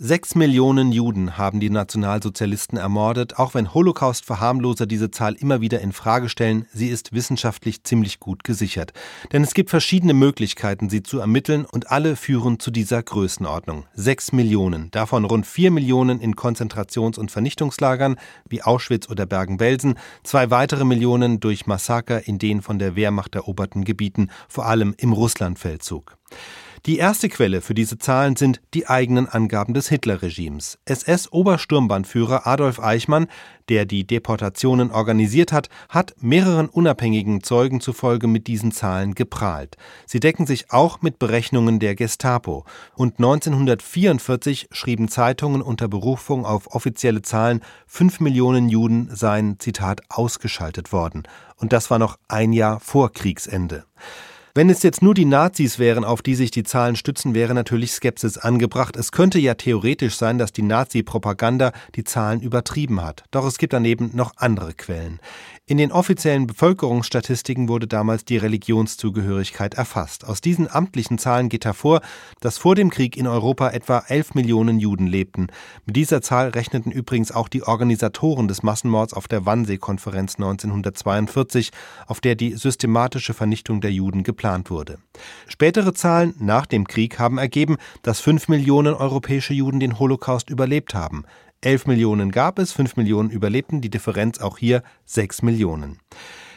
Sechs Millionen Juden haben die Nationalsozialisten ermordet, auch wenn Holocaust-Verharmloser diese Zahl immer wieder in Frage stellen, sie ist wissenschaftlich ziemlich gut gesichert. Denn es gibt verschiedene Möglichkeiten, sie zu ermitteln und alle führen zu dieser Größenordnung. Sechs Millionen, davon rund vier Millionen in Konzentrations- und Vernichtungslagern wie Auschwitz oder Bergen-Belsen, zwei weitere Millionen durch Massaker in den von der Wehrmacht eroberten Gebieten, vor allem im Russlandfeldzug. Die erste Quelle für diese Zahlen sind die eigenen Angaben des Hitlerregimes. SS-Obersturmbannführer Adolf Eichmann, der die Deportationen organisiert hat, hat mehreren unabhängigen Zeugen zufolge mit diesen Zahlen geprahlt. Sie decken sich auch mit Berechnungen der Gestapo. Und 1944 schrieben Zeitungen unter Berufung auf offizielle Zahlen, fünf Millionen Juden seien, Zitat, ausgeschaltet worden. Und das war noch ein Jahr vor Kriegsende. Wenn es jetzt nur die Nazis wären, auf die sich die Zahlen stützen, wäre natürlich Skepsis angebracht. Es könnte ja theoretisch sein, dass die Nazi-Propaganda die Zahlen übertrieben hat. Doch es gibt daneben noch andere Quellen. In den offiziellen Bevölkerungsstatistiken wurde damals die Religionszugehörigkeit erfasst. Aus diesen amtlichen Zahlen geht hervor, dass vor dem Krieg in Europa etwa 11 Millionen Juden lebten. Mit dieser Zahl rechneten übrigens auch die Organisatoren des Massenmords auf der Wannsee-Konferenz 1942, auf der die systematische Vernichtung der Juden geplant wurde. Spätere Zahlen nach dem Krieg haben ergeben, dass 5 Millionen europäische Juden den Holocaust überlebt haben. 11 Millionen gab es, 5 Millionen überlebten, die Differenz auch hier 6 Millionen.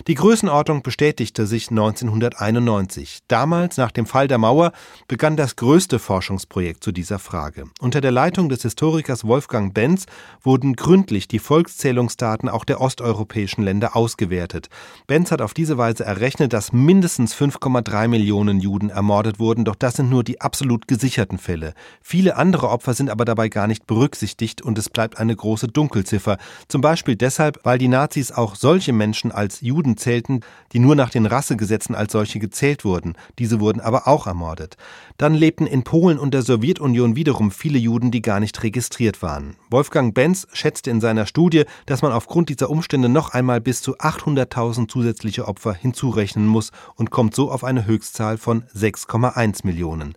Die Größenordnung bestätigte sich 1991. Damals, nach dem Fall der Mauer, begann das größte Forschungsprojekt zu dieser Frage. Unter der Leitung des Historikers Wolfgang Benz wurden gründlich die Volkszählungsdaten auch der osteuropäischen Länder ausgewertet. Benz hat auf diese Weise errechnet, dass mindestens 5,3 Millionen Juden ermordet wurden, doch das sind nur die absolut gesicherten Fälle. Viele andere Opfer sind aber dabei gar nicht berücksichtigt und es bleibt eine große Dunkelziffer. Zum Beispiel deshalb, weil die Nazis auch solche Menschen als Juden Juden zählten, die nur nach den Rassegesetzen als solche gezählt wurden. Diese wurden aber auch ermordet. Dann lebten in Polen und der Sowjetunion wiederum viele Juden, die gar nicht registriert waren. Wolfgang Benz schätzte in seiner Studie, dass man aufgrund dieser Umstände noch einmal bis zu 800.000 zusätzliche Opfer hinzurechnen muss und kommt so auf eine Höchstzahl von 6,1 Millionen.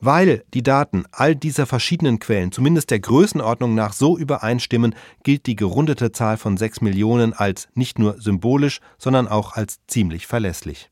Weil die Daten all dieser verschiedenen Quellen zumindest der Größenordnung nach so übereinstimmen, gilt die gerundete Zahl von 6 Millionen als nicht nur symbolisch, sondern auch als ziemlich verlässlich.